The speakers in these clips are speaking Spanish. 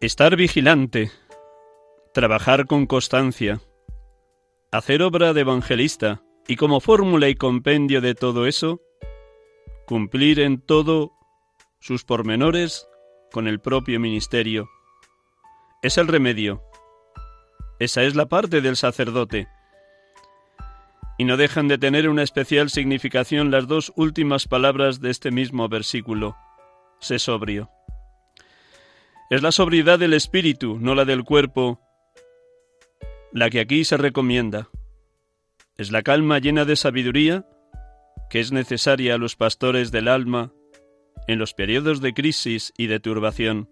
Estar vigilante, trabajar con constancia, hacer obra de evangelista y como fórmula y compendio de todo eso, cumplir en todo sus pormenores con el propio ministerio. Es el remedio. Esa es la parte del sacerdote. Y no dejan de tener una especial significación las dos últimas palabras de este mismo versículo. Sé sobrio. Es la sobriedad del espíritu, no la del cuerpo, la que aquí se recomienda. Es la calma llena de sabiduría que es necesaria a los pastores del alma en los periodos de crisis y de turbación.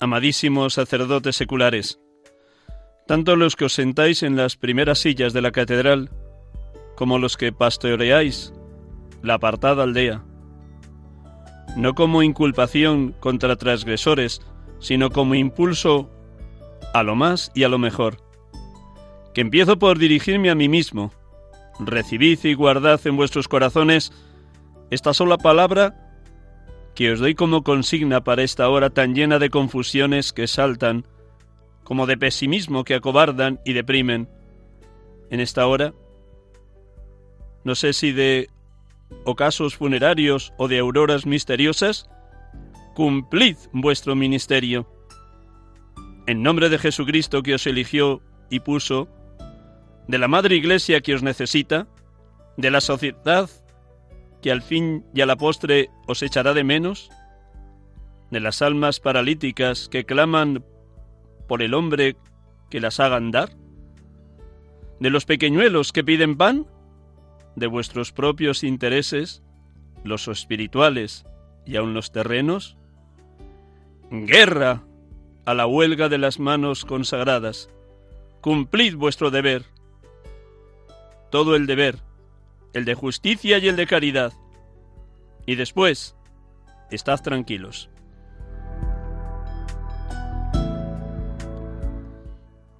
Amadísimos sacerdotes seculares, tanto los que os sentáis en las primeras sillas de la catedral, como los que pastoreáis la apartada aldea, no como inculpación contra transgresores, sino como impulso a lo más y a lo mejor. Que empiezo por dirigirme a mí mismo. Recibid y guardad en vuestros corazones esta sola palabra que os doy como consigna para esta hora tan llena de confusiones que saltan, como de pesimismo que acobardan y deprimen. En esta hora, no sé si de ocasos funerarios o de auroras misteriosas, cumplid vuestro ministerio. En nombre de Jesucristo que os eligió y puso, de la Madre Iglesia que os necesita, de la sociedad que al fin y a la postre os echará de menos, de las almas paralíticas que claman por el hombre que las haga andar, de los pequeñuelos que piden pan, de vuestros propios intereses, los espirituales y aun los terrenos? Guerra a la huelga de las manos consagradas. Cumplid vuestro deber. Todo el deber, el de justicia y el de caridad. Y después, estad tranquilos.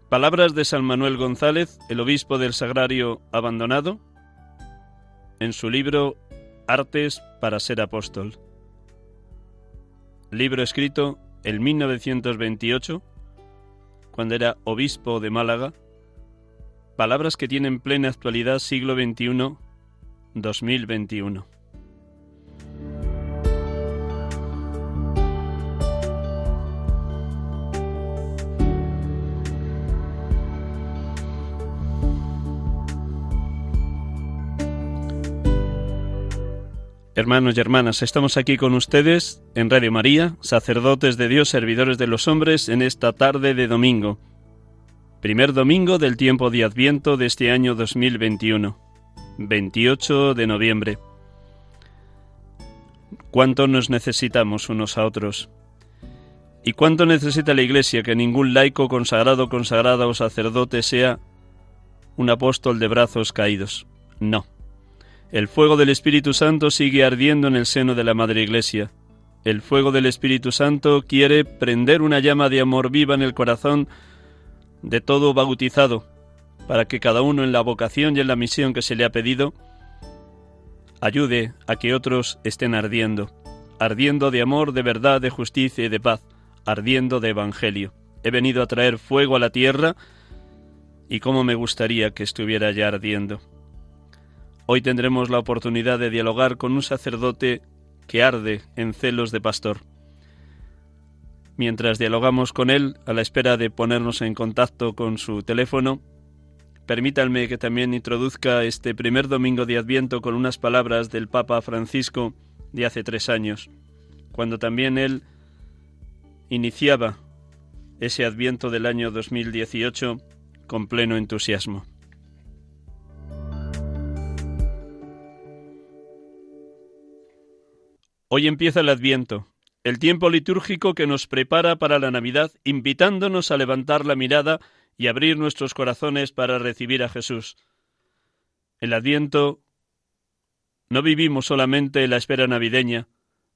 Palabras de San Manuel González, el obispo del Sagrario abandonado, en su libro Artes para ser apóstol. Libro escrito en 1928, cuando era obispo de Málaga. Palabras que tienen plena actualidad siglo XXI, 2021. Hermanos y hermanas, estamos aquí con ustedes en Radio María, sacerdotes de Dios, servidores de los hombres, en esta tarde de domingo, primer domingo del tiempo de Adviento de este año 2021, 28 de noviembre. ¿Cuánto nos necesitamos unos a otros? ¿Y cuánto necesita la Iglesia que ningún laico consagrado, consagrada o sacerdote sea un apóstol de brazos caídos? No. El fuego del Espíritu Santo sigue ardiendo en el seno de la Madre Iglesia. El fuego del Espíritu Santo quiere prender una llama de amor viva en el corazón de todo bautizado, para que cada uno en la vocación y en la misión que se le ha pedido ayude a que otros estén ardiendo, ardiendo de amor, de verdad, de justicia y de paz, ardiendo de evangelio. He venido a traer fuego a la tierra y cómo me gustaría que estuviera ya ardiendo. Hoy tendremos la oportunidad de dialogar con un sacerdote que arde en celos de pastor. Mientras dialogamos con él, a la espera de ponernos en contacto con su teléfono, permítanme que también introduzca este primer domingo de Adviento con unas palabras del Papa Francisco de hace tres años, cuando también él iniciaba ese Adviento del año 2018 con pleno entusiasmo. Hoy empieza el Adviento, el tiempo litúrgico que nos prepara para la Navidad, invitándonos a levantar la mirada y abrir nuestros corazones para recibir a Jesús. El Adviento no vivimos solamente la espera navideña,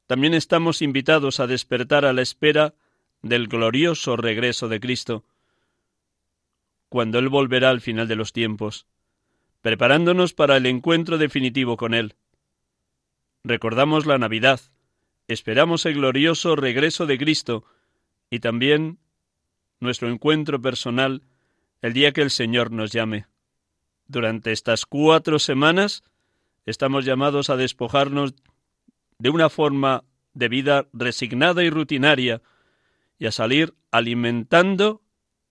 también estamos invitados a despertar a la espera del glorioso regreso de Cristo, cuando Él volverá al final de los tiempos, preparándonos para el encuentro definitivo con Él. Recordamos la Navidad, esperamos el glorioso regreso de Cristo y también nuestro encuentro personal el día que el Señor nos llame. Durante estas cuatro semanas estamos llamados a despojarnos de una forma de vida resignada y rutinaria y a salir alimentando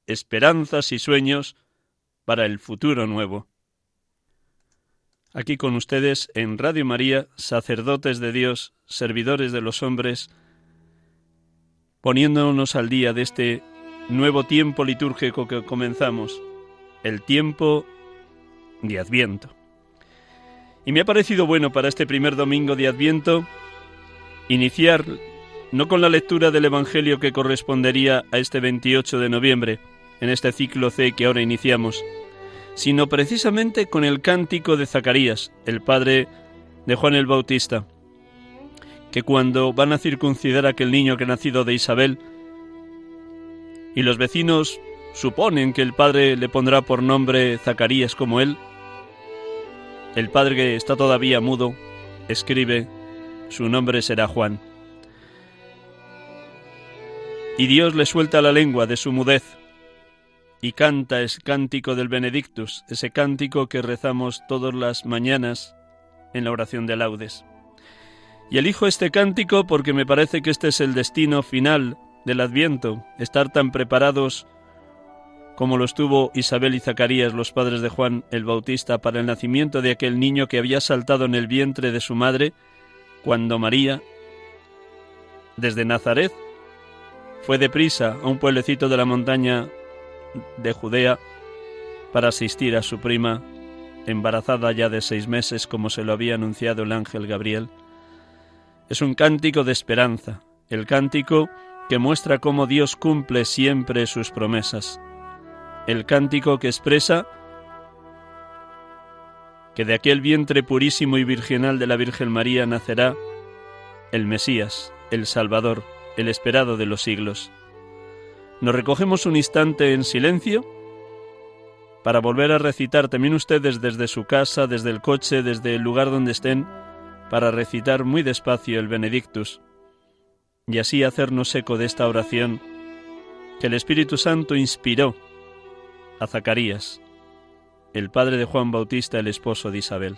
esperanzas y sueños para el futuro nuevo. Aquí con ustedes en Radio María, sacerdotes de Dios, servidores de los hombres, poniéndonos al día de este nuevo tiempo litúrgico que comenzamos, el tiempo de Adviento. Y me ha parecido bueno para este primer domingo de Adviento iniciar no con la lectura del Evangelio que correspondería a este 28 de noviembre, en este ciclo C que ahora iniciamos, sino precisamente con el cántico de Zacarías, el padre de Juan el Bautista, que cuando van a circuncidar a aquel niño que ha nacido de Isabel, y los vecinos suponen que el padre le pondrá por nombre Zacarías como él, el padre que está todavía mudo escribe, su nombre será Juan. Y Dios le suelta la lengua de su mudez y canta el cántico del Benedictus, ese cántico que rezamos todas las mañanas en la oración de laudes. Y elijo este cántico porque me parece que este es el destino final del Adviento, estar tan preparados como lo estuvo Isabel y Zacarías, los padres de Juan el Bautista, para el nacimiento de aquel niño que había saltado en el vientre de su madre, cuando María, desde Nazaret, fue deprisa a un pueblecito de la montaña de Judea para asistir a su prima, embarazada ya de seis meses como se lo había anunciado el ángel Gabriel. Es un cántico de esperanza, el cántico que muestra cómo Dios cumple siempre sus promesas, el cántico que expresa que de aquel vientre purísimo y virginal de la Virgen María nacerá el Mesías, el Salvador, el esperado de los siglos. Nos recogemos un instante en silencio para volver a recitar también ustedes desde su casa, desde el coche, desde el lugar donde estén, para recitar muy despacio el Benedictus y así hacernos eco de esta oración que el Espíritu Santo inspiró a Zacarías, el padre de Juan Bautista, el esposo de Isabel.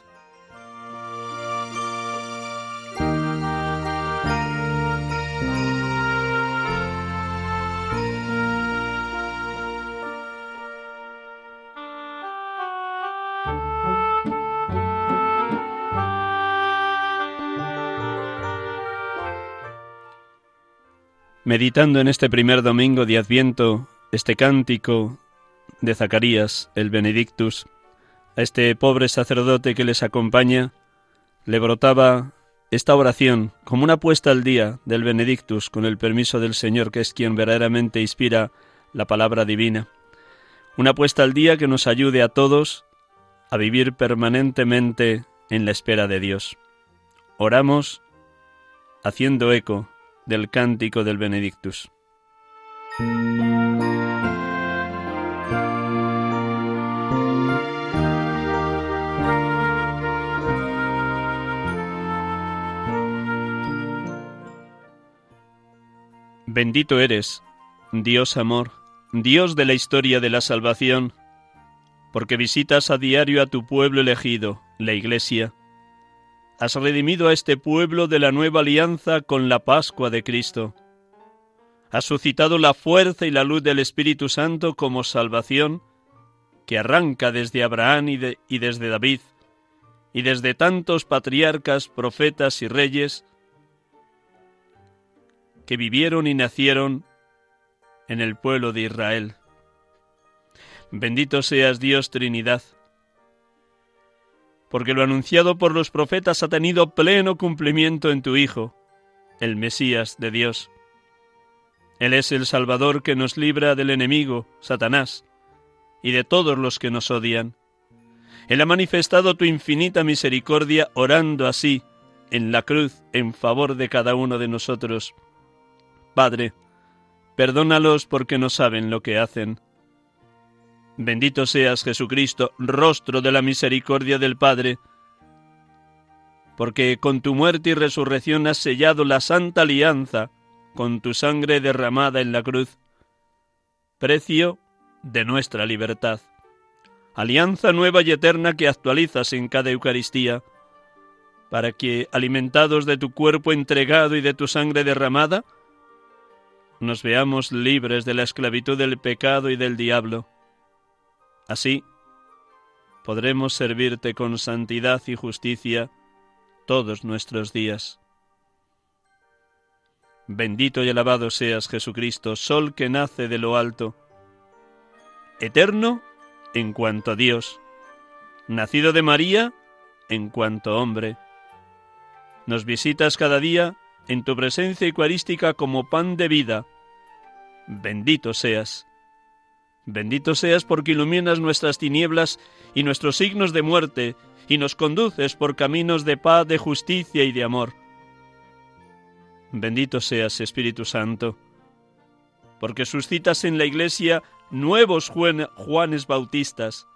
Meditando en este primer domingo de Adviento, este cántico de Zacarías, el Benedictus, a este pobre sacerdote que les acompaña, le brotaba esta oración como una puesta al día del Benedictus con el permiso del Señor, que es quien verdaderamente inspira la palabra divina. Una puesta al día que nos ayude a todos a vivir permanentemente en la espera de Dios. Oramos haciendo eco del cántico del Benedictus. Bendito eres, Dios amor, Dios de la historia de la salvación, porque visitas a diario a tu pueblo elegido, la Iglesia, has redimido a este pueblo de la nueva alianza con la Pascua de Cristo. Has suscitado la fuerza y la luz del Espíritu Santo como salvación que arranca desde Abraham y, y desde David, y desde tantos patriarcas, profetas y reyes que vivieron y nacieron en el pueblo de Israel. Bendito seas Dios Trinidad, porque lo anunciado por los profetas ha tenido pleno cumplimiento en tu Hijo, el Mesías de Dios. Él es el Salvador que nos libra del enemigo, Satanás, y de todos los que nos odian. Él ha manifestado tu infinita misericordia orando así, en la cruz, en favor de cada uno de nosotros. Padre, perdónalos porque no saben lo que hacen. Bendito seas Jesucristo, rostro de la misericordia del Padre, porque con tu muerte y resurrección has sellado la santa alianza con tu sangre derramada en la cruz, precio de nuestra libertad. Alianza nueva y eterna que actualizas en cada Eucaristía, para que, alimentados de tu cuerpo entregado y de tu sangre derramada, nos veamos libres de la esclavitud del pecado y del diablo Así podremos servirte con santidad y justicia todos nuestros días. Bendito y alabado seas Jesucristo, sol que nace de lo alto, eterno en cuanto a Dios, nacido de María en cuanto hombre. Nos visitas cada día en tu presencia eucarística como pan de vida. Bendito seas. Bendito seas porque iluminas nuestras tinieblas y nuestros signos de muerte, y nos conduces por caminos de paz, de justicia y de amor. Bendito seas, Espíritu Santo, porque suscitas en la Iglesia nuevos Juanes Bautistas,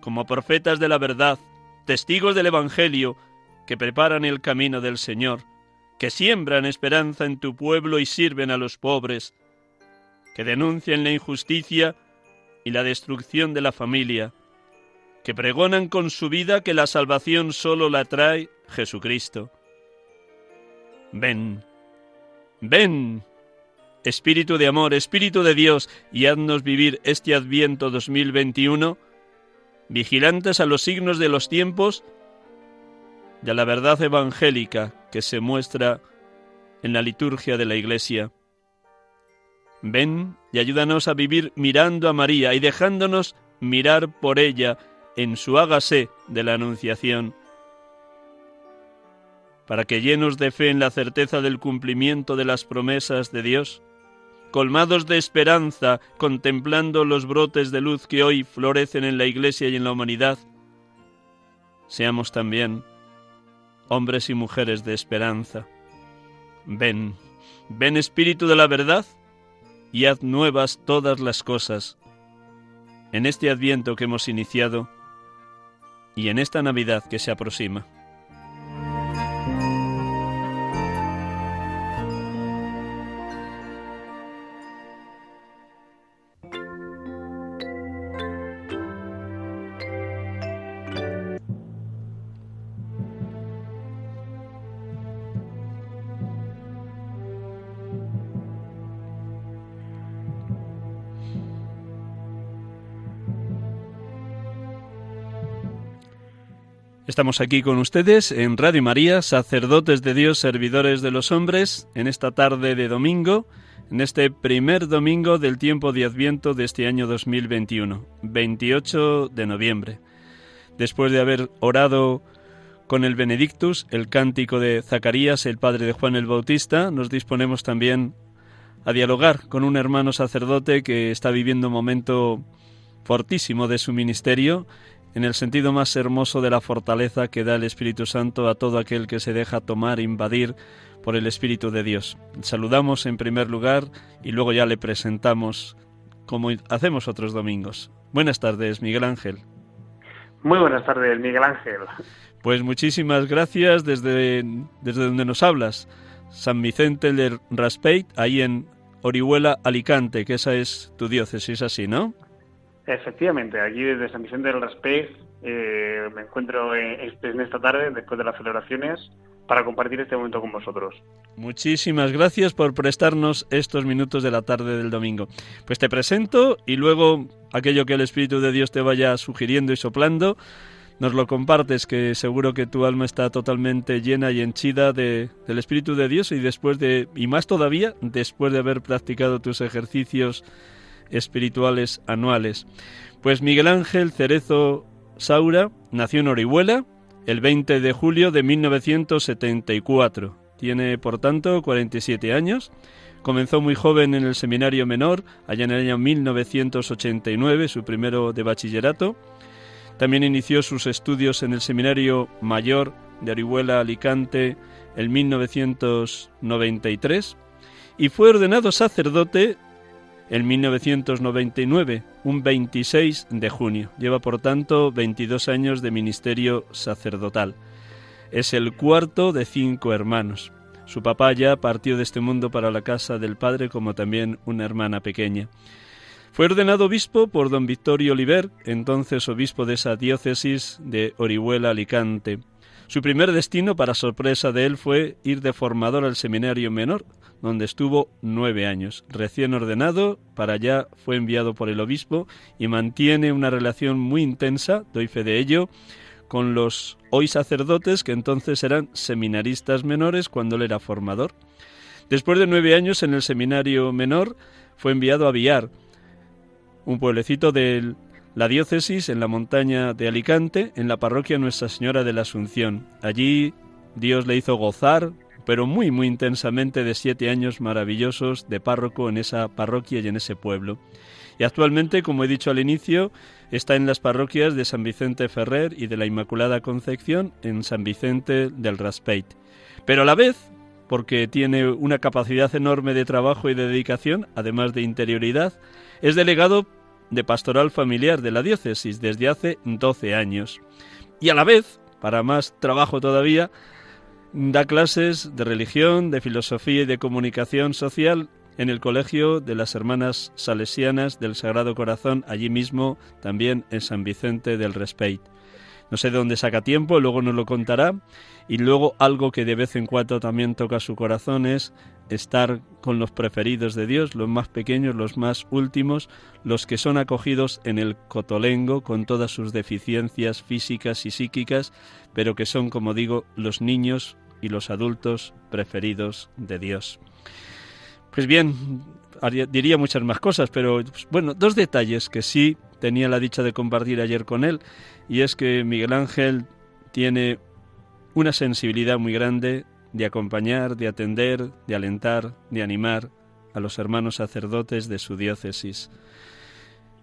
como profetas de la verdad, testigos del Evangelio, que preparan el camino del Señor, que siembran esperanza en tu pueblo y sirven a los pobres, que denuncian la injusticia y la destrucción de la familia, que pregonan con su vida que la salvación sólo la trae Jesucristo. Ven, ven, Espíritu de amor, Espíritu de Dios, y haznos vivir este Adviento 2021 vigilantes a los signos de los tiempos de la verdad evangélica que se muestra en la liturgia de la Iglesia. Ven y ayúdanos a vivir mirando a María y dejándonos mirar por ella en su hágase de la Anunciación, para que llenos de fe en la certeza del cumplimiento de las promesas de Dios, colmados de esperanza, contemplando los brotes de luz que hoy florecen en la Iglesia y en la humanidad, seamos también hombres y mujeres de esperanza. Ven, ven Espíritu de la verdad, y haz nuevas todas las cosas. En este adviento que hemos iniciado y en esta Navidad que se aproxima. Estamos aquí con ustedes en Radio María, sacerdotes de Dios, servidores de los hombres, en esta tarde de domingo, en este primer domingo del tiempo de Adviento de este año 2021, 28 de noviembre. Después de haber orado con el Benedictus, el cántico de Zacarías, el padre de Juan el Bautista, nos disponemos también a dialogar con un hermano sacerdote que está viviendo un momento fortísimo de su ministerio en el sentido más hermoso de la fortaleza que da el Espíritu Santo a todo aquel que se deja tomar, invadir por el Espíritu de Dios. Saludamos en primer lugar y luego ya le presentamos como hacemos otros domingos. Buenas tardes, Miguel Ángel. Muy buenas tardes, Miguel Ángel. Pues muchísimas gracias desde, desde donde nos hablas. San Vicente de Raspeit, ahí en Orihuela, Alicante, que esa es tu diócesis, así, ¿no? Efectivamente, aquí desde San Vicente del Raspey eh, me encuentro este, en, esta tarde, después de las celebraciones, para compartir este momento con vosotros. Muchísimas gracias por prestarnos estos minutos de la tarde del domingo. Pues te presento y luego aquello que el Espíritu de Dios te vaya sugiriendo y soplando, nos lo compartes, que seguro que tu alma está totalmente llena y henchida de, del Espíritu de Dios y después de, y más todavía, después de haber practicado tus ejercicios espirituales anuales. Pues Miguel Ángel Cerezo Saura nació en Orihuela el 20 de julio de 1974. Tiene, por tanto, 47 años. Comenzó muy joven en el seminario menor, allá en el año 1989, su primero de bachillerato. También inició sus estudios en el seminario mayor de Orihuela Alicante en 1993 y fue ordenado sacerdote en 1999, un 26 de junio. Lleva, por tanto, 22 años de ministerio sacerdotal. Es el cuarto de cinco hermanos. Su papá ya partió de este mundo para la casa del padre como también una hermana pequeña. Fue ordenado obispo por don Victorio Oliver, entonces obispo de esa diócesis de Orihuela Alicante. Su primer destino, para sorpresa de él, fue ir de formador al seminario menor, donde estuvo nueve años. Recién ordenado, para allá fue enviado por el obispo y mantiene una relación muy intensa, doy fe de ello, con los hoy sacerdotes que entonces eran seminaristas menores cuando él era formador. Después de nueve años en el seminario menor, fue enviado a Villar, un pueblecito de la diócesis en la montaña de Alicante, en la parroquia Nuestra Señora de la Asunción. Allí Dios le hizo gozar pero muy, muy intensamente de siete años maravillosos de párroco en esa parroquia y en ese pueblo. Y actualmente, como he dicho al inicio, está en las parroquias de San Vicente Ferrer y de la Inmaculada Concepción en San Vicente del Raspeit. Pero a la vez, porque tiene una capacidad enorme de trabajo y de dedicación, además de interioridad, es delegado de pastoral familiar de la diócesis desde hace 12 años. Y a la vez, para más trabajo todavía, Da clases de religión, de filosofía y de comunicación social en el Colegio de las Hermanas Salesianas del Sagrado Corazón, allí mismo también en San Vicente del Respeit. No sé de dónde saca tiempo, luego nos lo contará. Y luego algo que de vez en cuando también toca su corazón es estar con los preferidos de Dios, los más pequeños, los más últimos, los que son acogidos en el cotolengo con todas sus deficiencias físicas y psíquicas, pero que son, como digo, los niños y los adultos preferidos de Dios. Pues bien, diría muchas más cosas, pero pues, bueno, dos detalles que sí tenía la dicha de compartir ayer con él, y es que Miguel Ángel tiene una sensibilidad muy grande de acompañar, de atender, de alentar, de animar a los hermanos sacerdotes de su diócesis.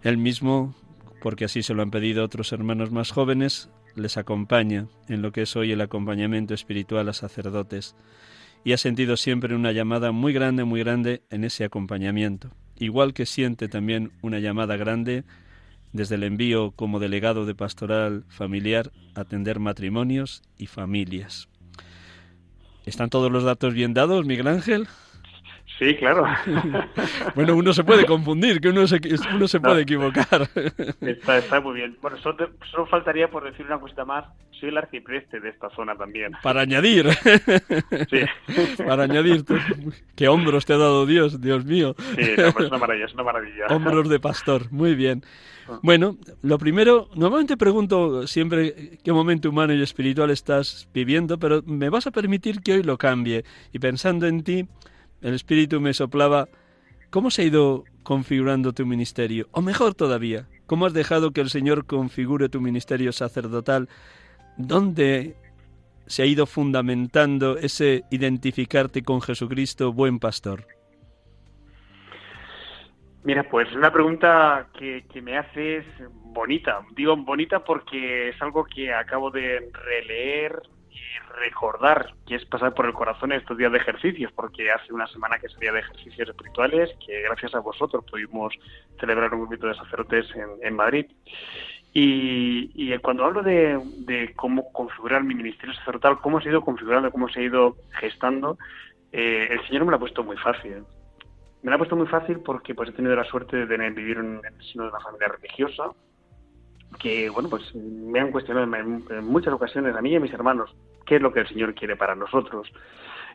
Él mismo, porque así se lo han pedido otros hermanos más jóvenes, les acompaña en lo que es hoy el acompañamiento espiritual a sacerdotes y ha sentido siempre una llamada muy grande, muy grande en ese acompañamiento, igual que siente también una llamada grande desde el envío como delegado de pastoral familiar a atender matrimonios y familias. ¿Están todos los datos bien dados, Miguel Ángel? Sí, claro. bueno, uno se puede confundir, que uno se, uno se puede equivocar. Está, está, muy bien. Bueno, solo, faltaría por decir una cosita más. Soy el arcipreste de esta zona también. Para añadir. Sí. Para añadir. Qué hombros te ha dado Dios, Dios mío. Sí, es una maravilla, es una maravilla. Hombros de pastor, muy bien. Ah. Bueno, lo primero, normalmente pregunto siempre qué momento humano y espiritual estás viviendo, pero me vas a permitir que hoy lo cambie. Y pensando en ti, el Espíritu me soplaba, ¿cómo se ha ido configurando tu ministerio? O mejor todavía, ¿cómo has dejado que el Señor configure tu ministerio sacerdotal? ¿Dónde se ha ido fundamentando ese identificarte con Jesucristo, buen pastor? Mira, pues una pregunta que, que me haces bonita. Digo bonita porque es algo que acabo de releer recordar que es pasar por el corazón estos días de ejercicios, porque hace una semana que sería de ejercicios espirituales, que gracias a vosotros pudimos celebrar un grupito de sacerdotes en, Madrid. Y, cuando hablo de, cómo configurar mi ministerio sacerdotal, cómo se ha ido configurando, cómo se ha ido gestando, eh, el Señor me lo ha puesto muy fácil. Me lo ha puesto muy fácil porque pues he tenido la suerte de tener, vivir en el seno de una familia religiosa, que bueno pues me han cuestionado en, muchas ocasiones a mí y a mis hermanos qué es lo que el Señor quiere para nosotros.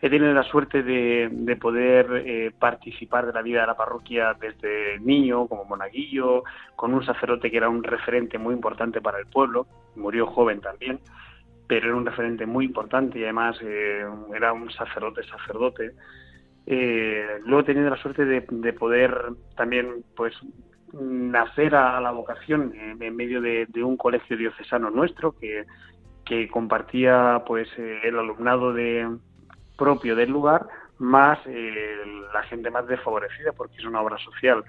He tenido la suerte de, poder eh, participar de la vida de la parroquia desde niño, como monaguillo, con un sacerdote que era un referente muy importante para el pueblo, murió joven también, pero era un referente muy importante y además eh, era un sacerdote sacerdote. Eh, luego he tenido la suerte de, de poder también pues nacer a la vocación en medio de, un colegio diocesano nuestro que, que compartía pues eh, el alumnado de propio del lugar más eh, la gente más desfavorecida porque es una obra social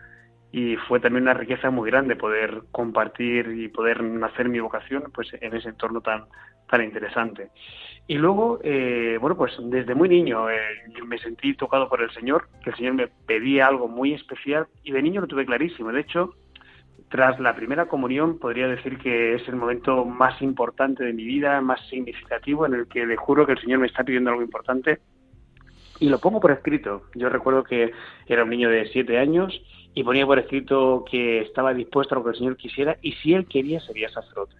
y fue también una riqueza muy grande poder compartir y poder nacer mi vocación pues en ese entorno tan tan interesante y luego eh, bueno pues desde muy niño me sentí tocado por el Señor que el Señor me pedía algo muy especial y de niño lo tuve clarísimo de hecho tras la primera comunión podría decir que es el momento más importante de mi vida, más significativo, en el que le juro que el Señor me está pidiendo algo importante y lo pongo por escrito. Yo recuerdo que era un niño de siete años y ponía por escrito que estaba dispuesto a lo que el Señor quisiera y si Él quería sería sacerdote.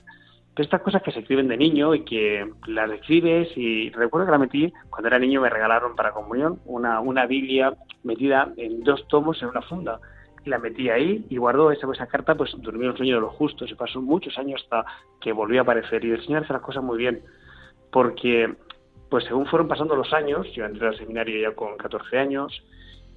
Pero estas cosas que se escriben de niño y que las escribes y recuerdo que la metí cuando era niño me regalaron para comunión una, una Biblia metida en dos tomos en una funda la metí ahí y guardó esa, esa carta, pues durmió el sueño de los justos y pasó muchos años hasta que volvió a aparecer. Y el Señor hace las cosas muy bien, porque pues según fueron pasando los años, yo entré al seminario ya con 14 años,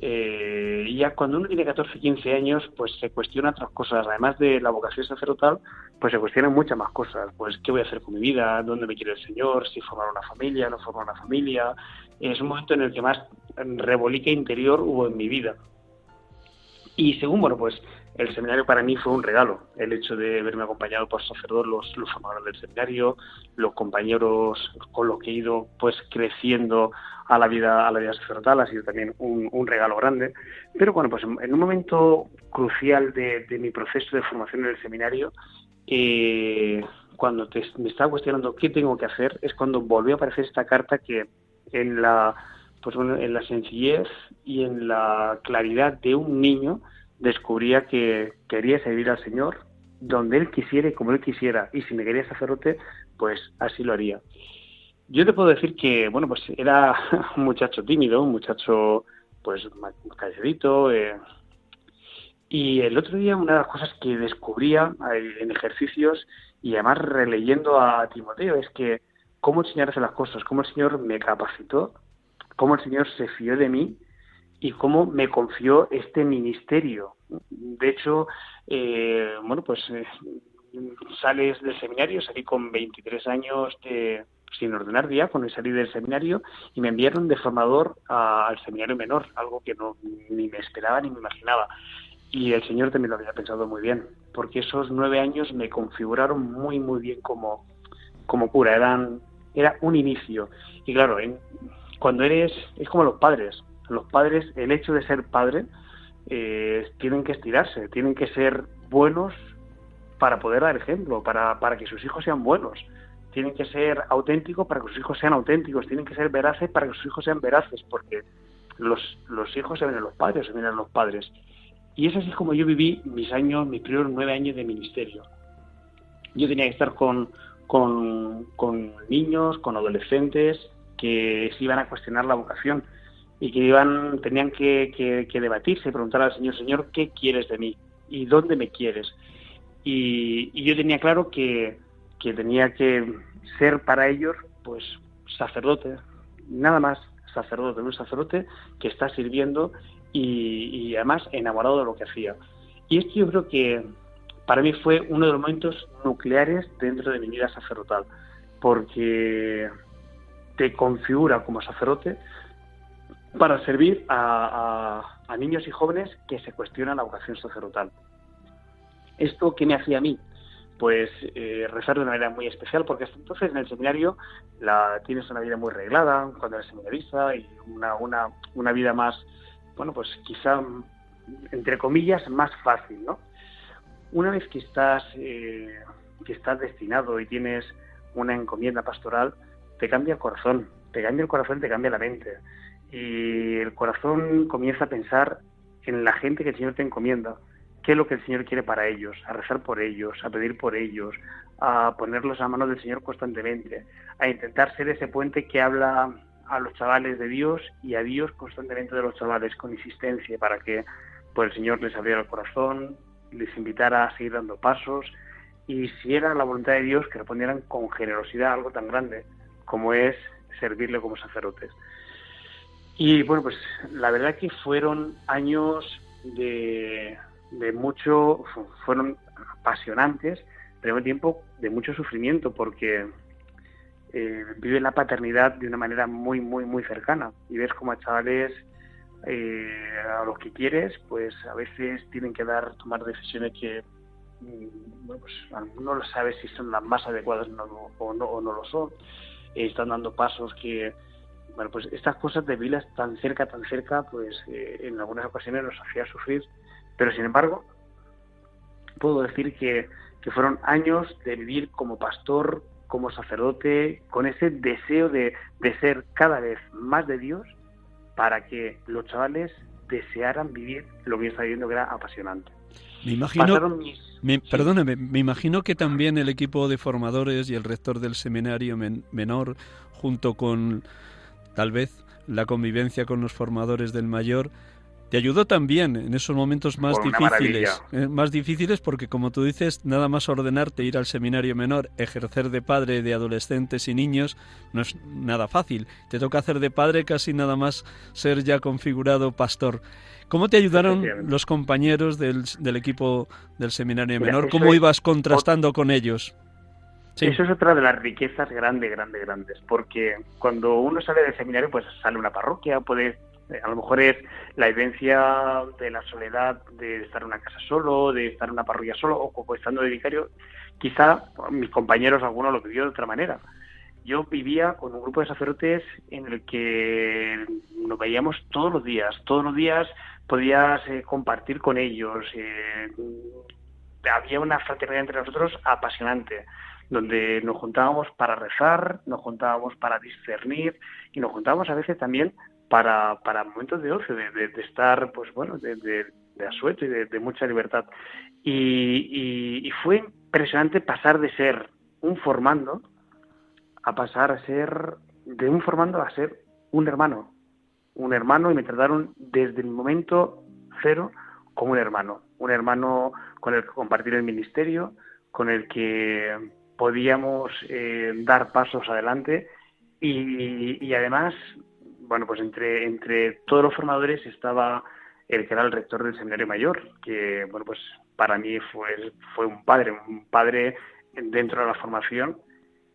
eh, ya cuando uno tiene 14, 15 años, pues se cuestiona otras cosas, además de la vocación sacerdotal, pues se cuestionan muchas más cosas, pues qué voy a hacer con mi vida, dónde me quiere el Señor, si formar una familia, no formar una familia, es un momento en el que más rebolique interior hubo en mi vida. Y según, bueno, pues el seminario para mí fue un regalo, el hecho de verme acompañado por sacerdotes, los, los formadores del seminario, los compañeros con los que he ido pues creciendo a la vida a la vida sacerdotal ha sido también un, regalo grande. Pero bueno, pues en, un momento crucial de, mi proceso de formación en el seminario, eh, cuando me estaba cuestionando qué tengo que hacer, es cuando volvió a aparecer esta carta que en la pues bueno, en la sencillez y en la claridad de un niño descubría que quería servir al Señor donde él quisiera y como él quisiera. Y si me quería sacerdote, pues así lo haría. Yo te puedo decir que, bueno, pues era un muchacho tímido, un muchacho pues calladito. Eh. Y el otro día una de las cosas que descubría eh, en ejercicios y además releyendo a Timoteo es que cómo hace las cosas, cómo el Señor me capacitó, cómo el Señor se fió de mí y cómo me confió este ministerio. De hecho, eh, bueno, pues eh, sales del seminario, salí con 23 años de, sin ordenar diácono y salí del seminario y me enviaron de formador al seminario menor, algo que no ni me esperaba ni me imaginaba. Y el Señor también lo había pensado muy bien, porque esos nueve años me configuraron muy, muy bien como, como cura. Eran, era un inicio. Y claro, cuando eres, es como los padres. Los padres, el hecho de ser padre, eh, tienen que estirarse, tienen que ser buenos para poder dar ejemplo, para, para que sus hijos sean buenos tienen que ser auténticos para que sus hijos sean auténticos, tienen que ser veraces para que sus hijos sean veraces, porque los, los hijos se ven en los padres, se ven en los padres. Y es así como yo viví mis años, mis primeros nueve años de ministerio. Yo tenía que estar con, con, con niños, con adolescentes que se iban a cuestionar la vocación y que iban, tenían que, que, que debatirse, preguntar al Señor, Señor, ¿qué quieres de mí? ¿Y dónde me quieres? Y, y yo tenía claro que, que tenía que ser para ellos, pues, sacerdote, nada más sacerdote, un sacerdote que está sirviendo y, además enamorado de lo que hacía. Y esto yo creo que para mí fue uno de los momentos nucleares dentro de mi vida sacerdotal, porque te configura como sacerdote para servir a, a niños y jóvenes que se cuestionan la vocación sacerdotal. ¿Esto qué me hacía a mí? pues eh, rezar de una manera muy especial, porque hasta entonces en el seminario la, tienes una vida muy reglada cuando eres seminarista y una, una, una vida más, bueno, pues quizá, entre comillas, más fácil, ¿no? Una vez que estás, eh, que estás destinado y tienes una encomienda pastoral, te cambia corazón, te cambia el corazón, te cambia la mente. Y el corazón comienza a pensar en la gente que el Señor te encomienda qué es lo que el Señor quiere para ellos, a rezar por ellos, a pedir por ellos, a ponerlos a manos del Señor constantemente, a intentar ser ese puente que habla a los chavales de Dios y a Dios constantemente de los chavales con insistencia para que pues, el Señor les abriera el corazón, les invitara a seguir dando pasos y si era la voluntad de Dios que respondieran con generosidad a algo tan grande como es servirle como sacerdotes. Y bueno, pues la verdad que fueron años de, mucho, fueron apasionantes, pero al tiempo de mucho sufrimiento, porque eh, vive la paternidad de una manera muy, muy, muy cercana. Y ves como a chavales eh, a los que quieres, pues a veces tienen que dar, tomar decisiones que, mm, pues no sabes si son las más adecuadas o, o no lo son. Eh, están dando pasos que, bueno, pues estas cosas de vilas tan cerca, tan cerca, pues en algunas ocasiones nos hacía sufrir pero sin embargo, puedo decir que, fueron años de vivir como pastor, como sacerdote, con ese deseo de, ser cada vez más de Dios para que los chavales desearan vivir lo que está viviendo que era apasionante. Me imagino, perdóname, me imagino que también el equipo de formadores y el rector del seminario menor, junto con tal vez la convivencia con los formadores del mayor, te ayudó también en esos momentos más difíciles, eh, más difíciles porque como tú dices, nada más ordenarte ir al seminario menor, ejercer de padre de adolescentes y niños no es nada fácil. Te toca hacer de padre casi nada más ser ya configurado pastor. ¿Cómo te ayudaron los compañeros del, equipo del seminario menor? ¿Cómo ibas contrastando con ellos? Eso es otra de las riquezas grandes, grandes, grandes, porque cuando uno sale del seminario, pues sale una parroquia, puede a lo mejor es la evidencia de la soledad de estar en una casa solo, de estar en una parroquia solo o, estando de vicario. Quizá mis compañeros, algunos lo vivió de otra manera. Yo vivía con un grupo de sacerdotes en el que nos veíamos todos los días. Todos los días podías eh, compartir con ellos. Eh, había una fraternidad entre nosotros apasionante donde nos juntábamos para rezar, nos juntábamos para discernir y nos juntábamos a veces también para, para momentos de ocio, de, estar, pues bueno, de, de, asueto y de, mucha libertad. Y, y, fue impresionante pasar de ser un formando a pasar a ser, de un formando a ser un hermano. un hermano y me trataron desde el momento cero como un hermano, un hermano con el que compartir el ministerio, con el que podíamos eh, dar pasos adelante y, además, bueno, pues entre, entre todos los formadores estaba el que era el rector del seminario mayor, que, bueno, pues para mí fue, fue un padre, un padre dentro de la formación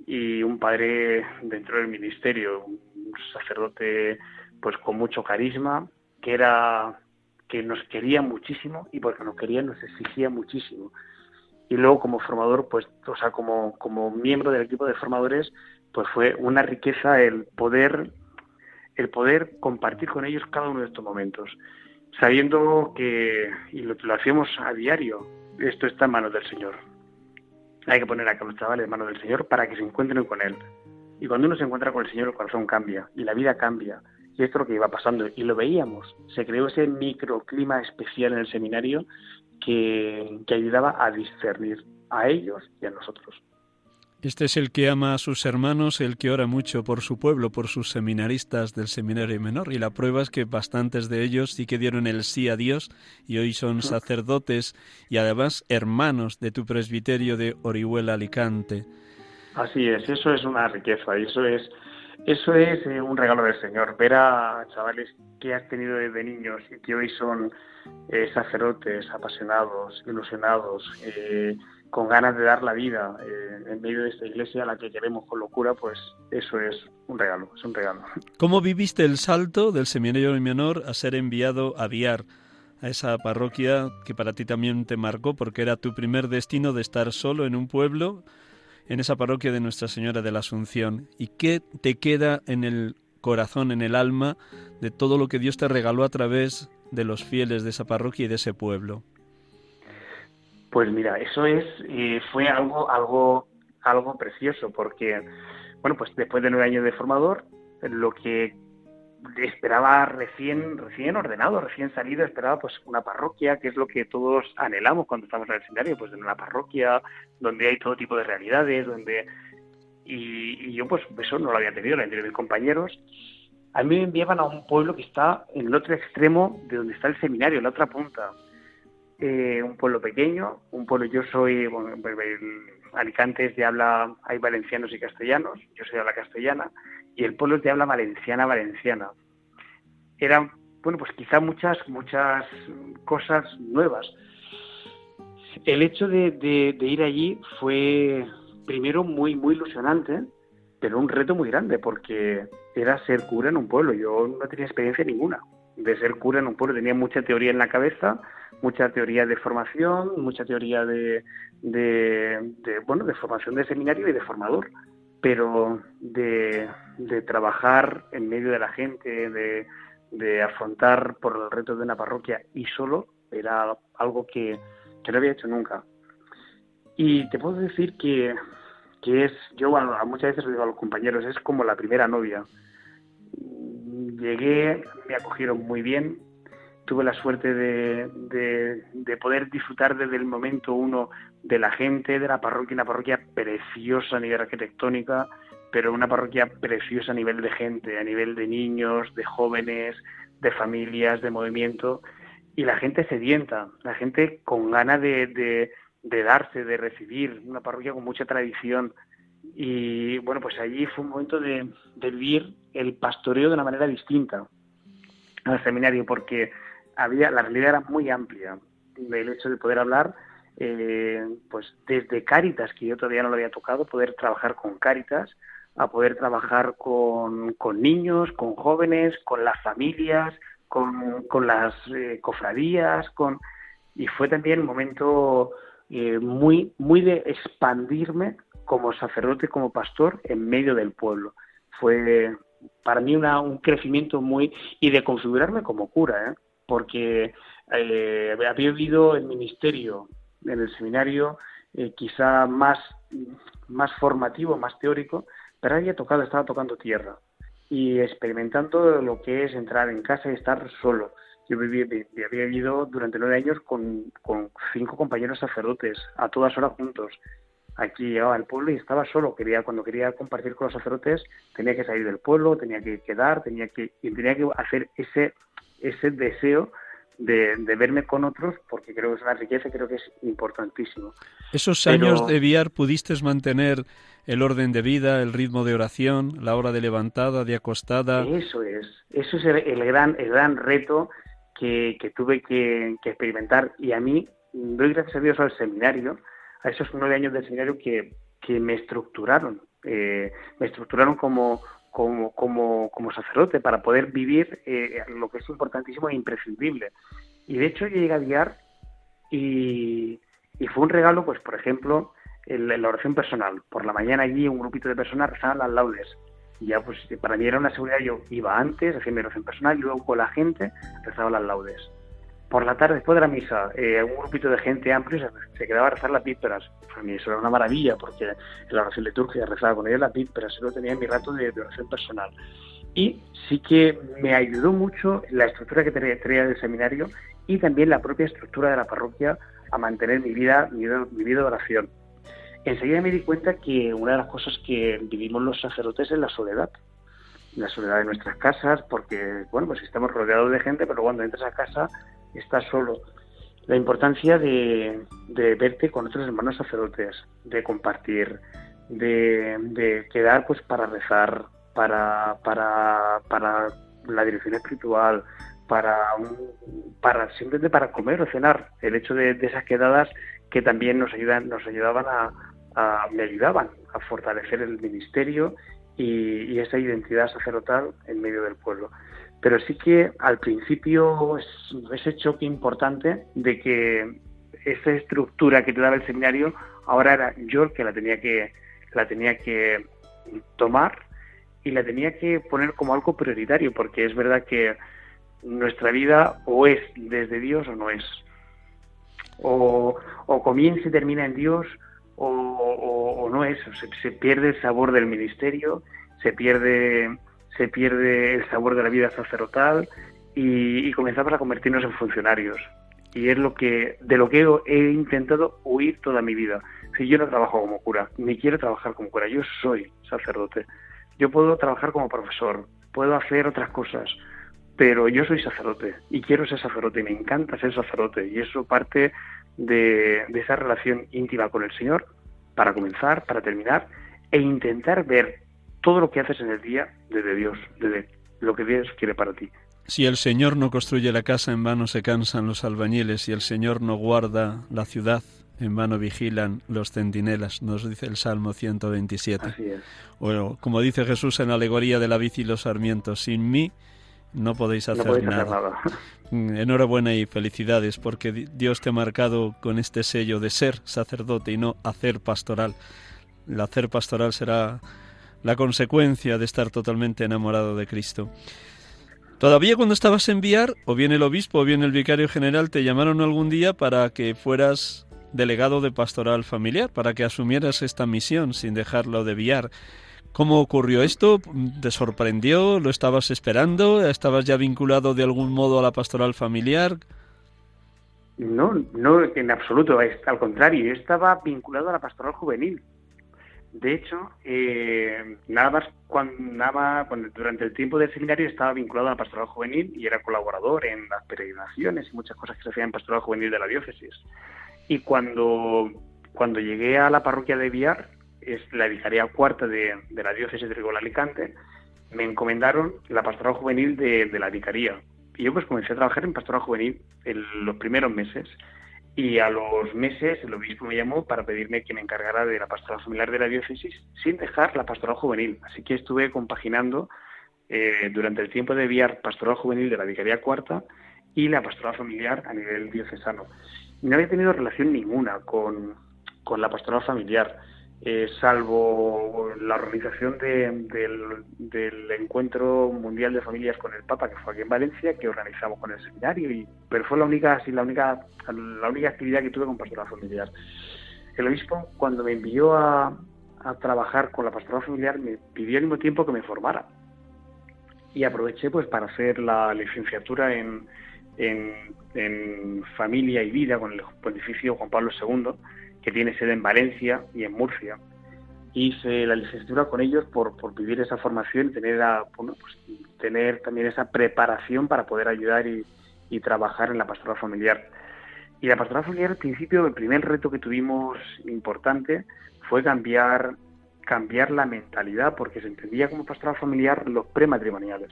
y un padre dentro del ministerio, un sacerdote pues con mucho carisma, que era que nos quería muchísimo y porque nos quería nos exigía muchísimo. Y luego como formador, pues, o sea, como, como miembro del equipo de formadores, pues fue una riqueza el poder, el poder compartir con ellos cada uno de estos momentos, sabiendo que, y lo, lo hacíamos a diario, esto está en manos del Señor. Hay que poner a los chavales en manos del Señor para que se encuentren con Él. Y cuando uno se encuentra con el Señor, el corazón cambia y la vida cambia. Y esto es lo que iba pasando. Y lo veíamos. Se creó ese microclima especial en el seminario que, que ayudaba a discernir a ellos y a nosotros. Este es el que ama a sus hermanos, el que ora mucho por su pueblo, por sus seminaristas del seminario menor. Y la prueba es que bastantes de ellos sí que dieron el sí a Dios y hoy son sacerdotes y además hermanos de tu presbiterio de Orihuela Alicante. Así es, eso es una riqueza y eso es, eso es eh, un regalo del Señor. Ver a chavales que has tenido desde niños y que hoy son eh, sacerdotes apasionados, ilusionados, eh, con ganas de dar la vida eh, en medio de esta iglesia a la que queremos con locura, pues eso es un regalo, es un regalo. ¿Cómo viviste el salto del seminario menor a ser enviado a Viar, a esa parroquia que para ti también te marcó porque era tu primer destino de estar solo en un pueblo, en esa parroquia de Nuestra Señora de la Asunción? ¿Y qué te queda en el corazón, en el alma, de todo lo que Dios te regaló a través de los fieles de esa parroquia y de ese pueblo? Pues mira, eso es eh, fue algo algo algo precioso porque bueno pues después de nueve años de formador lo que esperaba recién recién ordenado recién salido esperaba pues una parroquia que es lo que todos anhelamos cuando estamos en el seminario pues en una parroquia donde hay todo tipo de realidades donde y, yo pues eso no lo había tenido la de mis compañeros. A mí me enviaban a un pueblo que está en el otro extremo de donde está el seminario en la otra punta eh, un pueblo pequeño, un pueblo, yo soy, Alicante es de habla, hay valencianos y castellanos, yo soy de habla castellana, y el pueblo es de habla valenciana, valenciana. Eran, bueno, pues quizá muchas, muchas cosas nuevas. El hecho de, de ir allí fue primero muy, muy ilusionante, pero un reto muy grande, porque era ser cura en un pueblo. Yo no tenía experiencia ninguna de ser cura en un pueblo. Tenía mucha teoría en la cabeza, mucha teoría de formación, mucha teoría de, de, bueno, de formación de seminario y de formador, pero de, trabajar en medio de la gente, de, afrontar por el reto de una parroquia y solo era algo que, que no había hecho nunca. Y te puedo decir que, que es, yo muchas veces lo digo a los compañeros, es como la primera novia. Llegué, me acogieron muy bien, tuve la suerte de, de, poder disfrutar desde el momento uno de la gente, de la parroquia, una parroquia preciosa a nivel arquitectónica, pero una parroquia preciosa a nivel de gente, a nivel de niños, de jóvenes, de familias, de movimiento, y la gente sedienta, la gente con ganas de, de, darse, de recibir, una parroquia con mucha tradición. Y bueno, pues allí fue un momento de vivir el pastoreo de una manera distinta al seminario, porque había, la realidad era muy amplia. El hecho de poder hablar, eh, pues desde Cáritas, que yo todavía no lo había tocado, poder trabajar con Cáritas, a poder trabajar con, con niños, con jóvenes, con las familias, con, con las eh, cofradías, con y fue también un momento eh, muy, muy de expandirme como sacerdote, como pastor en medio del pueblo. Fue para mí una, un crecimiento muy y de configurarme como cura, ¿eh? Porque eh, había vivido el ministerio en el seminario eh, quizá más, más formativo, más teórico, pero había tocado, estaba tocando tierra y experimentando lo que es entrar en casa y estar solo. Yo había vivido durante nueve años con, con cinco compañeros sacerdotes, a todas horas juntos. aquí llegaba al pueblo y estaba solo. Quería, cuando quería compartir con los sacerdotes, tenía que salir del pueblo, tenía que quedar, tenía que, tenía que hacer ese, ese deseo de, verme con otros, porque creo que es una riqueza, creo que es importantísimo. ¿Esos años de viar pudiste mantener el orden de vida, el ritmo de oración, la hora de levantada, de acostada? Eso es, eso es el, gran, el gran reto que, tuve que, experimentar y a mí doy gracias a Dios al seminario, a esos nueve años del seminario que, que me estructuraron, eh, me estructuraron como, como, como, como sacerdote para poder vivir eh, lo que es importantísimo e imprescindible. Y de hecho yo llegué a guiar y, y fue un regalo, pues por ejemplo, en la oración personal. Por la mañana allí un grupito de personas rezaban las laudes. Y ya pues para mí era una seguridad, yo iba antes, hacía mi oración personal y luego con la gente rezaba las laudes. Por la tarde, después de la misa, eh, un grupito de gente amplio se, quedaba a rezar las vísperas. Para mí eso era una maravilla, porque en la oración litúrgica rezaba con ellos las vísperas, lo tenía en mi rato de, oración personal. Y sí que me ayudó mucho la estructura que tenía, del seminario y también la propia estructura de la parroquia a mantener mi vida, mi mi vida de oración. Enseguida me di cuenta que una de las cosas que vivimos los sacerdotes es la soledad la soledad de nuestras casas, porque, bueno, pues estamos rodeados de gente, pero cuando entras a casa estás solo. La importancia de, verte con otros hermanos sacerdotes, de compartir, de, quedar pues para rezar, para, para, para la dirección espiritual, para, para simplemente para comer o cenar. El hecho de, esas quedadas que también nos ayudan, nos ayudaban a, me ayudaban a fortalecer el ministerio y, esa identidad sacerdotal en medio del pueblo pero sí que al principio es ese choque importante de que esa estructura que te daba el seminario ahora era yo el que la tenía que la tenía que tomar y la tenía que poner como algo prioritario porque es verdad que nuestra vida o es desde Dios o no es. O, comienza y termina en Dios o, no es. Se, se pierde el sabor del ministerio se pierde se pierde el sabor de la vida sacerdotal y, comenzamos a convertirnos en funcionarios. Y es lo que de lo que he, intentado huir toda mi vida. Si yo no trabajo como cura, ni quiero trabajar como cura, yo soy sacerdote. Yo puedo trabajar como profesor, puedo hacer otras cosas, pero yo soy sacerdote y quiero ser sacerdote y me encanta ser sacerdote y eso parte de, esa relación íntima con el Señor para comenzar, para terminar e intentar ver todo lo que haces en el día desde Dios, desde lo que Dios quiere para ti. Si el Señor no construye la casa, en vano se cansan los albañiles, si el Señor no guarda la ciudad, en vano vigilan los centinelas, nos dice el Salmo 127. Así es. Como dice Jesús en la alegoría de la bici y los sarmientos, sin mí no podéis hacer, nada. Mm, enhorabuena y felicidades porque Dios te ha marcado con este sello de ser sacerdote y no hacer pastoral. El hacer pastoral será la consecuencia de estar totalmente enamorado de Cristo. Todavía cuando estabas en Viar, o bien el obispo o bien el vicario general te llamaron algún día para que fueras delegado de pastoral familiar, para que asumieras esta misión sin dejarlo de Viar. ¿Cómo ocurrió esto? ¿Te sorprendió? ¿Lo estabas esperando? ¿Estabas ya vinculado de algún modo a la pastoral familiar? No, no en absoluto, al contrario, yo estaba vinculado a la pastoral juvenil. De hecho, eh, nada más cuando, durante el tiempo del seminario estaba vinculado a la pastoral juvenil y era colaborador en las peregrinaciones y muchas cosas que se hacían en pastoral juvenil de la diócesis. Y cuando, cuando llegué a la parroquia de Viar, es la vicaría cuarta de, la diócesis de Rigol Alicante, me encomendaron la pastoral juvenil de, de la vicaría. Y yo pues comencé a trabajar en pastoral juvenil en los primeros meses y a los meses el obispo me llamó para pedirme que me encargara de la pastoral familiar de la diócesis sin dejar la pastoral juvenil. Así que estuve compaginando eh, durante el tiempo de viar pastoral juvenil de la Vicaría Cuarta y la pastoral familiar a nivel diocesano. No había tenido relación ninguna con, con la pastoral familiar. Eh, salvo la organización del, Encuentro Mundial de Familias con el Papa, que fue aquí en Valencia, que organizamos con el seminario, y, pero fue la única, la, única, la única actividad que tuve con pastoral familiar. El obispo, cuando me envió a, trabajar con la pastoral familiar, me pidió al mismo tiempo que me formara. Y aproveché pues para hacer la licenciatura en, en, en Familia y Vida con el Pontificio Juan Pablo II, que tiene sede en Valencia y en Murcia. Hice la licenciatura con ellos por, por vivir esa formación tener, pues, tener también esa preparación para poder ayudar y, y trabajar en la pastoral familiar. Y la pastoral familiar, al principio, el primer reto que tuvimos importante fue cambiar, cambiar la mentalidad, porque se entendía como pastoral familiar los prematrimoniales.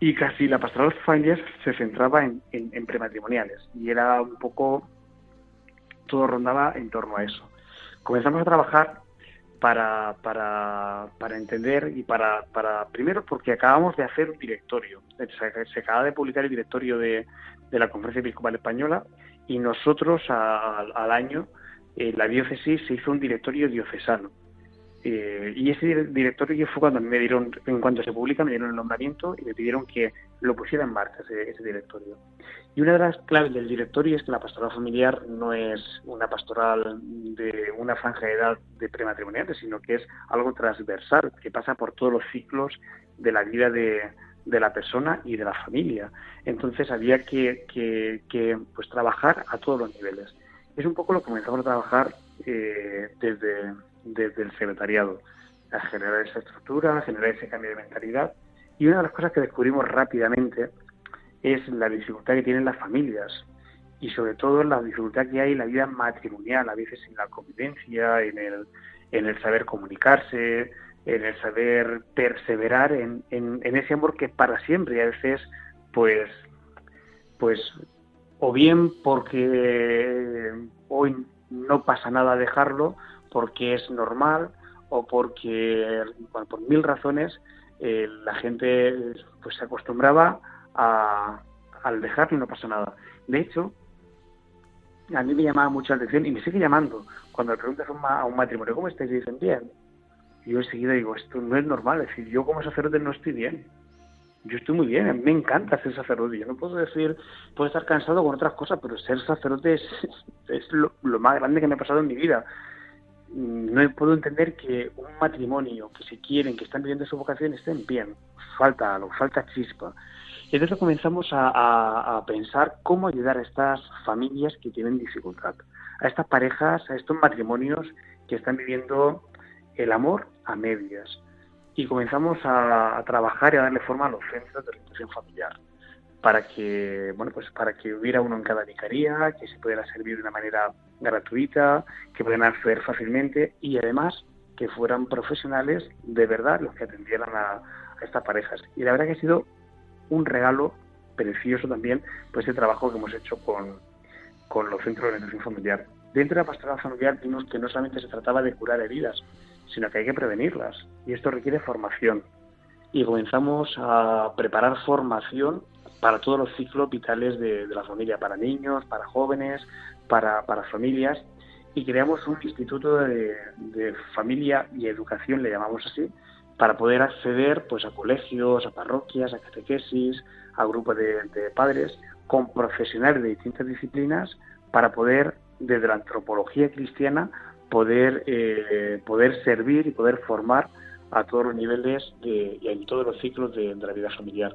Y casi la pastoral familiar se centraba en, en, prematrimoniales. Y era un poco, todo rondaba en torno a eso. Comenzamos a trabajar para, para, para, entender y para, para, primero porque acabamos de hacer un directorio, se, acaba de publicar el directorio de, de la Conferencia Episcopal Española y nosotros al año en la diócesis se hizo un directorio diocesano. Eh, y ese directorio fue cuando me dieron, en cuanto se publica, me dieron el nombramiento y me pidieron que lo pusiera en marcha ese, directorio. Y una de las claves del directorio es que la pastoral familiar no es una pastoral de una franja de edad de prematrimoniales, sino que es algo transversal, que pasa por todos los ciclos de la vida de, de la persona y de la familia. Entonces había que, que, pues trabajar a todos los niveles. Es un poco lo que comenzamos a trabajar eh, desde, desde el secretariado, a generar esa estructura, a generar ese cambio de mentalidad. Y una de las cosas que descubrimos rápidamente es la dificultad que tienen las familias y sobre todo la dificultad que hay en la vida matrimonial, a veces en la convivencia, en el, en el saber comunicarse, en el saber perseverar en, en, ese amor que para siempre y a veces pues pues o bien porque hoy no pasa nada dejarlo porque es normal o porque por mil razones eh, la gente pues se acostumbraba a al dejarlo y no pasa nada de hecho a mí me llamaba mucho la atención y me sigue llamando cuando le preguntas a un matrimonio cómo estáis y dicen bien yo enseguida digo, esto no es normal, es decir, yo como sacerdote no estoy bien. Yo estoy muy bien, me encanta ser sacerdote. Yo no puedo decir, puedo estar cansado con otras cosas, pero ser sacerdote es, lo, más grande que me ha pasado en mi vida. No puedo entender que un matrimonio que se quieren, que están viviendo su vocación, estén bien. Falta algo, falta chispa. Y entonces comenzamos a, a pensar cómo ayudar a estas familias que tienen dificultad, a estas parejas, a estos matrimonios que están viviendo el amor a medias y comenzamos a, trabajar y a darle forma a los centros de orientación familiar para que bueno pues para que hubiera uno en cada vicaría que se pudiera servir de una manera gratuita que pudieran acceder fácilmente y además que fueran profesionales de verdad los que atendieran a, estas parejas y la verdad que ha sido un regalo precioso también pues ese trabajo que hemos hecho con, con los centros de orientación familiar dentro de la pastoral familiar vimos que no solamente se trataba de curar heridas sino que hay que prevenirlas. Y esto requiere formación. Y comenzamos a preparar formación para todos los ciclos vitales de, la familia, para niños, para jóvenes, para, familias. Y creamos un instituto de, familia y educación, le llamamos así, para poder acceder pues a colegios, a parroquias, a catequesis, a grupos de, de padres, con profesionales de distintas disciplinas, para poder, desde la antropología cristiana, poder, eh, poder servir y poder formar a todos los niveles y en todos los ciclos de, la vida familiar.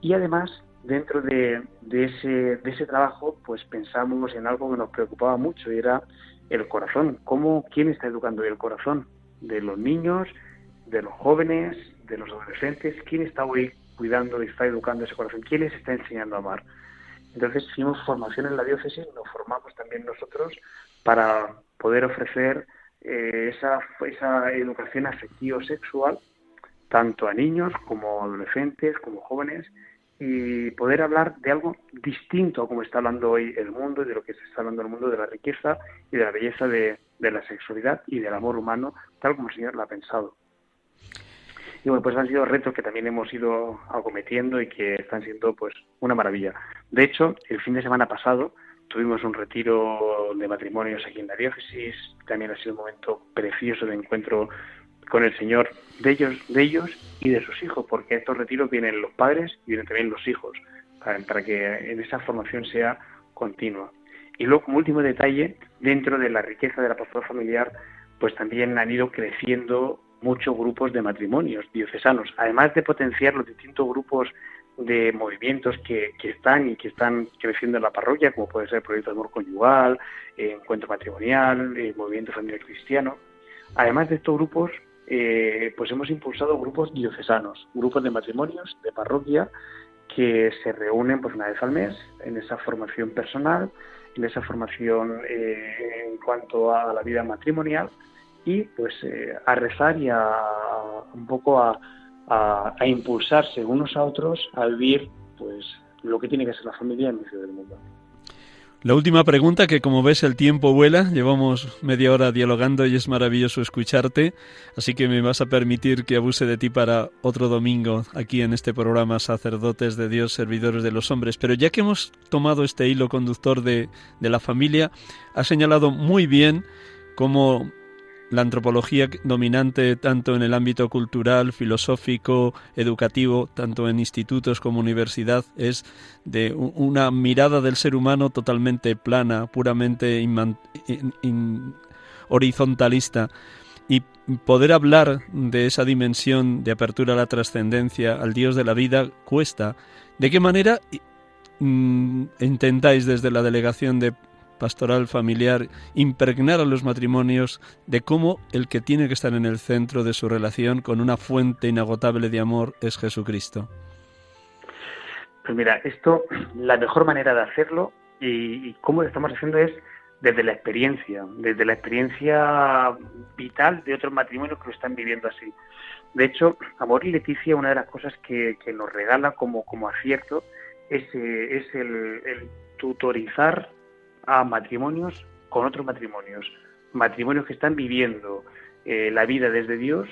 Y además, dentro de, ese, de ese trabajo, pues pensamos en algo que nos preocupaba mucho, y era el corazón. ¿Cómo, ¿Quién está educando el corazón? De los niños, de los jóvenes, de los adolescentes. ¿Quién está hoy cuidando y está educando ese corazón? ¿Quién les está enseñando a amar? Entonces hicimos formación en la diócesis, nos formamos también nosotros para poder ofrecer eh, esa, esa educación afectivo-sexual tanto a niños como adolescentes, como jóvenes, y poder hablar de algo distinto a como está hablando hoy el mundo y de lo que se está hablando el mundo de la riqueza y de la belleza de, de la sexualidad y del amor humano, tal como el Señor lo ha pensado. Y bueno, pues han sido retos que también hemos ido acometiendo y que están siendo pues una maravilla. De hecho, el fin de semana pasado tuvimos un retiro de matrimonios aquí en la diócesis, también ha sido un momento precioso de encuentro con el Señor de ellos, de ellos y de sus hijos, porque estos retiros vienen los padres y vienen también los hijos, para, que en esa formación sea continua. Y luego, como último detalle, dentro de la riqueza de la pastoral familiar, pues también han ido creciendo muchos grupos de matrimonios diocesanos, además de potenciar los distintos grupos de movimientos que, están y que están creciendo en la parroquia, como puede ser proyecto de amor conyugal, eh, encuentro matrimonial, eh, movimiento familiar cristiano. Además de estos grupos, eh, pues hemos impulsado grupos diocesanos, grupos de matrimonios de parroquia que se reúnen pues una vez al mes en esa formación personal, en esa formación en cuanto a la vida matrimonial y pues a rezar y a un poco a, a, impulsarse unos a otros a vivir pues lo que tiene que ser la familia en medio del mundo. La última pregunta, que como ves el tiempo vuela, llevamos media hora dialogando y es maravilloso escucharte, así que me vas a permitir que abuse de ti para otro domingo aquí en este programa Sacerdotes de Dios, Servidores de los Hombres. Pero ya que hemos tomado este hilo conductor de, de la familia, ha señalado muy bien cómo la antropología dominante tanto en el ámbito cultural, filosófico, educativo, tanto en institutos como universidad, es de una mirada del ser humano totalmente plana, puramente horizontalista. Y poder hablar de esa dimensión de apertura a la trascendencia, al Dios de la vida, cuesta. ¿De qué manera mm, intentáis desde la delegación de pastoral familiar, impregnar a los matrimonios de cómo el que tiene que estar en el centro de su relación con una fuente inagotable de amor es Jesucristo? Pues mira, esto, la mejor manera de hacerlo y, cómo lo estamos haciendo es desde la experiencia, desde la experiencia vital de otros matrimonios que lo están viviendo así. De hecho, Amor y Leticia, una de las cosas que, nos regala como, como acierto es, eh, es el, el tutorizar a matrimonios con otros matrimonios, matrimonios que están viviendo eh, la vida desde Dios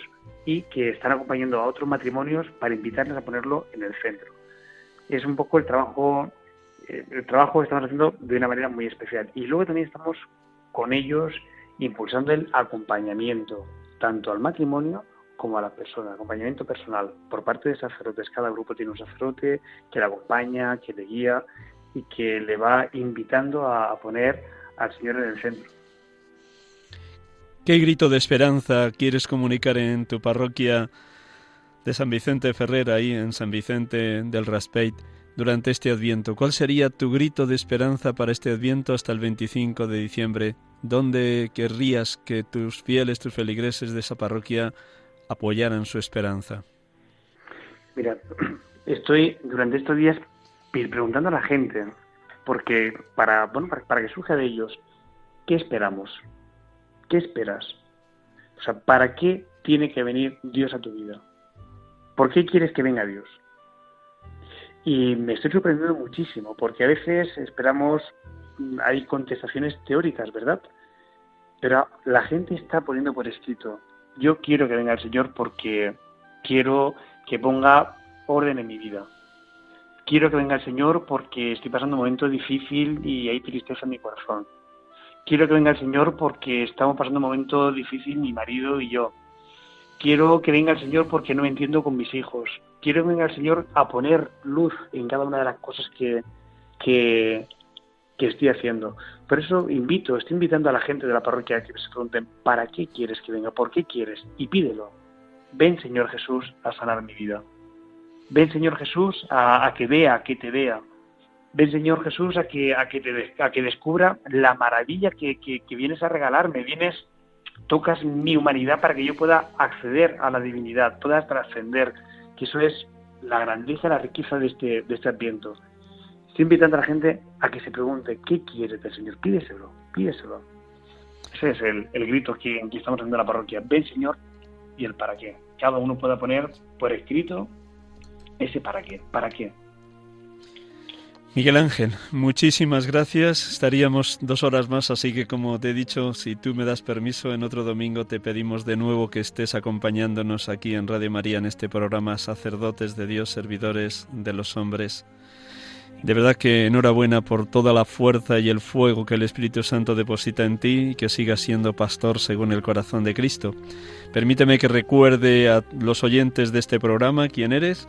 y que están acompañando a otros matrimonios para invitarles a ponerlo en el centro. Es un poco el trabajo, eh, el trabajo que estamos haciendo de una manera muy especial. Y luego también estamos con ellos impulsando el acompañamiento, tanto al matrimonio como a la persona, acompañamiento personal por parte de sacerdotes. Cada grupo tiene un sacerdote que le acompaña, que le guía y que le va invitando a, poner al Señor en el centro. ¿Qué grito de esperanza quieres comunicar en tu parroquia de San Vicente Ferrer, ahí en San Vicente del Raspeit, durante este Adviento? ¿Cuál sería tu grito de esperanza para este Adviento hasta el 25 de diciembre? ¿Dónde querrías que tus fieles, tus feligreses de esa parroquia apoyaran su esperanza? Mira, estoy durante estos días preguntando a la gente, porque para, bueno, para, que surja de ellos, ¿qué esperamos? ¿Qué esperas? O sea, ¿para qué tiene que venir Dios a tu vida? ¿Por qué quieres que venga Dios? Y me estoy sorprendiendo muchísimo, porque a veces esperamos, hay contestaciones teóricas, ¿verdad? Pero la gente está poniendo por escrito, yo quiero que venga el Señor porque quiero que ponga orden en mi vida quiero que venga el Señor porque estoy pasando un momento difícil y hay tristeza en mi corazón. Quiero que venga el Señor porque estamos pasando un momento difícil mi marido y yo. Quiero que venga el Señor porque no me entiendo con mis hijos. Quiero que venga el Señor a poner luz en cada una de las cosas que, que, estoy haciendo. Por eso invito, estoy invitando a la gente de la parroquia a que se pregunten, ¿para qué quieres que venga? ¿Por qué quieres? Y pídelo. Ven, Señor Jesús, a sanar mi vida. Ven, Señor Jesús, a, que vea, a que te vea. Ven, Señor Jesús, a que, a que, te, a que descubra la maravilla que, que, vienes a regalarme. Vienes, tocas mi humanidad para que yo pueda acceder a la divinidad, pueda trascender, que eso es la grandeza, la riqueza de este, de este adviento. Estoy invitando a la gente a que se pregunte, ¿qué quiere del Señor? Pídeselo, pídeselo. Ese es el, el grito que, que estamos haciendo en la parroquia. Ven, Señor, y el para qué. Cada uno pueda poner por escrito ese para qué, para qué. Miguel Ángel, muchísimas gracias. Estaríamos dos horas más, así que como te he dicho, si tú me das permiso, en otro domingo te pedimos de nuevo que estés acompañándonos aquí en Radio María en este programa Sacerdotes de Dios, Servidores de los Hombres. De verdad que enhorabuena por toda la fuerza y el fuego que el Espíritu Santo deposita en ti y que sigas siendo pastor según el corazón de Cristo. Permíteme que recuerde a los oyentes de este programa quién eres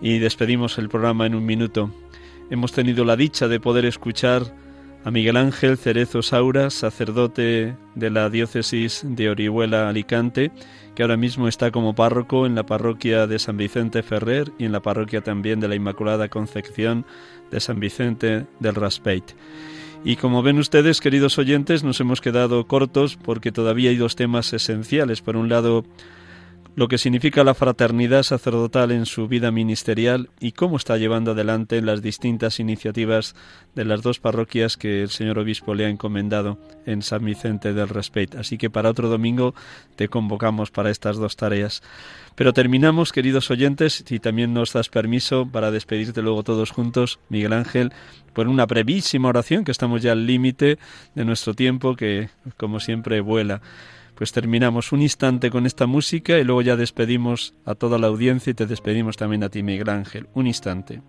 y despedimos el programa en un minuto. Hemos tenido la dicha de poder escuchar a Miguel Ángel Cerezo Saura, sacerdote de la diócesis de Orihuela Alicante, que ahora mismo está como párroco en la parroquia de San Vicente Ferrer y en la parroquia también de la Inmaculada Concepción de San Vicente del Raspeit. Y como ven ustedes, queridos oyentes, nos hemos quedado cortos porque todavía hay dos temas esenciales. Por un lado, lo que significa la fraternidad sacerdotal en su vida ministerial y cómo está llevando adelante las distintas iniciativas de las dos parroquias que el señor obispo le ha encomendado en San Vicente del Respeit. Así que para otro domingo te convocamos para estas dos tareas. Pero terminamos, queridos oyentes, si también nos das permiso para despedirte luego todos juntos, Miguel Ángel, por una brevísima oración, que estamos ya al límite de nuestro tiempo, que como siempre vuela. Pues terminamos un instante con esta música y luego ya despedimos a toda la audiencia y te despedimos también a ti, Miguel Ángel. Un instante.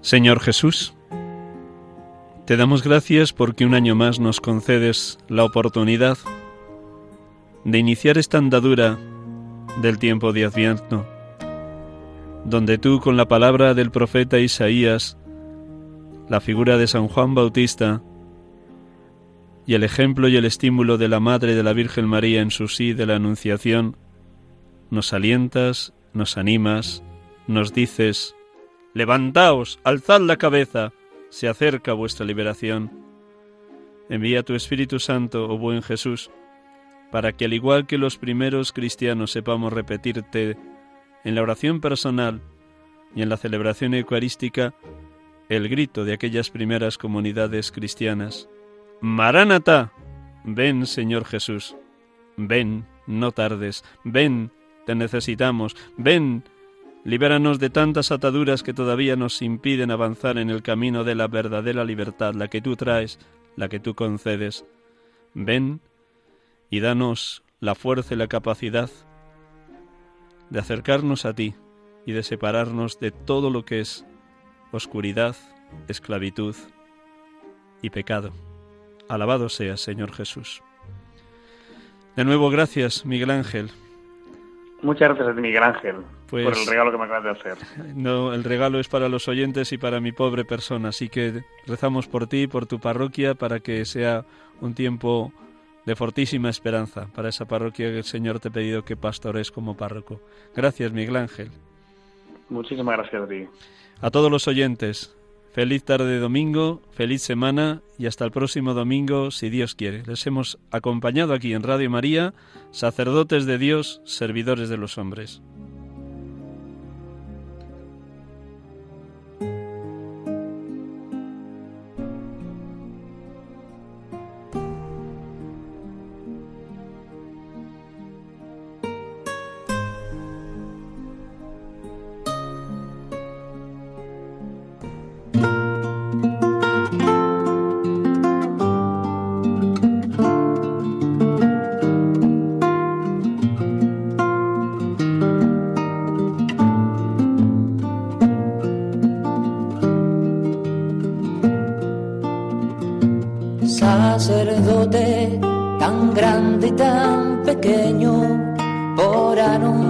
Señor Jesús, te damos gracias porque un año más nos concedes la oportunidad de iniciar esta andadura del tiempo de Adviento, donde tú con la palabra del profeta Isaías, la figura de San Juan Bautista y el ejemplo y el estímulo de la Madre de la Virgen María en su sí de la Anunciación, nos alientas, nos animas, nos dices, levantaos, alzad la cabeza, se acerca vuestra liberación. Envía tu Espíritu Santo, oh buen Jesús, para que al igual que los primeros cristianos sepamos repetirte en la oración personal y en la celebración eucarística el grito de aquellas primeras comunidades cristianas. Maránata, ven Señor Jesús, ven, no tardes, ven, te necesitamos, ven, Libéranos de tantas ataduras que todavía nos impiden avanzar en el camino de la verdadera libertad, la que tú traes, la que tú concedes. Ven y danos la fuerza y la capacidad de acercarnos a ti y de separarnos de todo lo que es oscuridad, esclavitud y pecado. Alabado sea, Señor Jesús. De nuevo, gracias, Miguel Ángel. Muchas gracias a ti, Miguel Ángel, por el pues regalo que me acabas de hacer. No, el regalo es para los oyentes y para mi pobre persona, así que rezamos por ti, por tu parroquia, para que sea un tiempo de fortísima esperanza para esa parroquia que el Señor te ha pedido que pastores como párroco. Gracias, Miguel Ángel. Muchísimas gracias a ti. A todos los oyentes, Feliz tarde de domingo, feliz semana y hasta el próximo domingo, si Dios quiere. Les hemos acompañado aquí en Radio María, sacerdotes de Dios, servidores de los hombres.